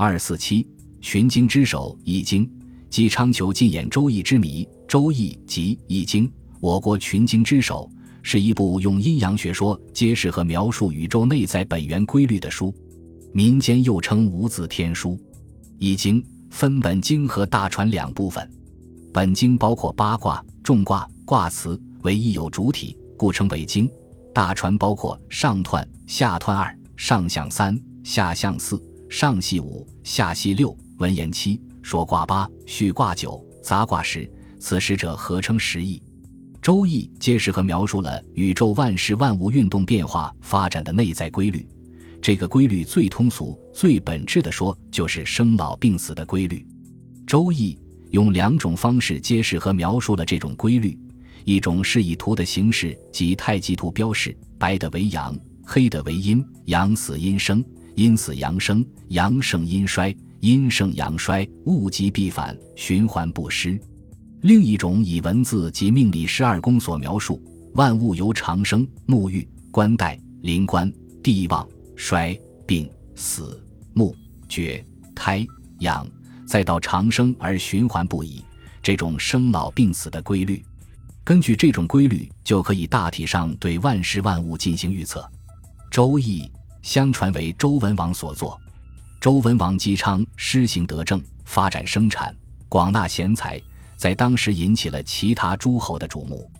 二四七，寻经之首《易经》，姬昌求尽演《周易》之谜。《周易》即《易经》，我国群经之首，是一部用阴阳学说揭示和描述宇宙内在本源规律的书，民间又称无字天书。《易经》分本经和大传两部分，本经包括八卦、众卦、卦辞，为一有主体，故称为经。大传包括上彖、下彖二、上象三、下象四、上系五、下系六、文言七、说卦八、序卦九、杂卦十，此十者合称十义。周易揭示和描述了宇宙万事万物运动变化发展的内在规律。这个规律最通俗、最本质的说，就是生老病死的规律。周易用两种方式揭示和描述了这种规律。一种是以图的形式，即太极图标示，白的为阳，黑的为阴，阳死阴生，阴死阳生，阳盛阴衰，阴盛阳衰，物极必反，循环不失。另一种以文字及命理十二宫所描述，万物由长生、沐浴、冠带、临官、帝旺、衰、病、死、木、绝、胎、养，再到长生而循环不已，这种生老病死的规律。根据这种规律，就可以大体上对万事万物进行预测。《周易》相传为周文王所作。周文王姬昌施行德政，发展生产，广纳贤才，在当时引起了其他诸侯的瞩目。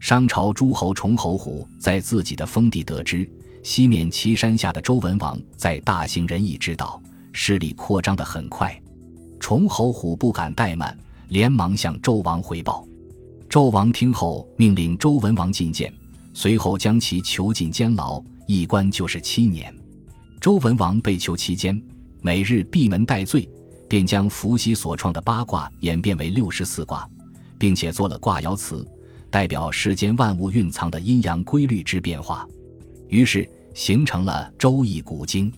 商朝诸侯崇侯虎在自己的封地得知西面岐山下的周文王在大行仁义之道，势力扩张得很快。崇侯虎不敢怠慢，连忙向周王回报。纣王听后，命令周文王觐见，随后将其囚禁监牢，一关就是七年。周文王被囚期间，每日闭门待罪，便将伏羲所创的八卦演变为六十四卦，并且做了卦爻辞，代表世间万物蕴藏的阴阳规律之变化，于是形成了《周易》古经。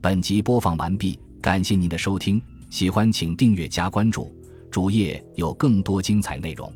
本集播放完毕，感谢您的收听，喜欢请订阅加关注。主页有更多精彩内容。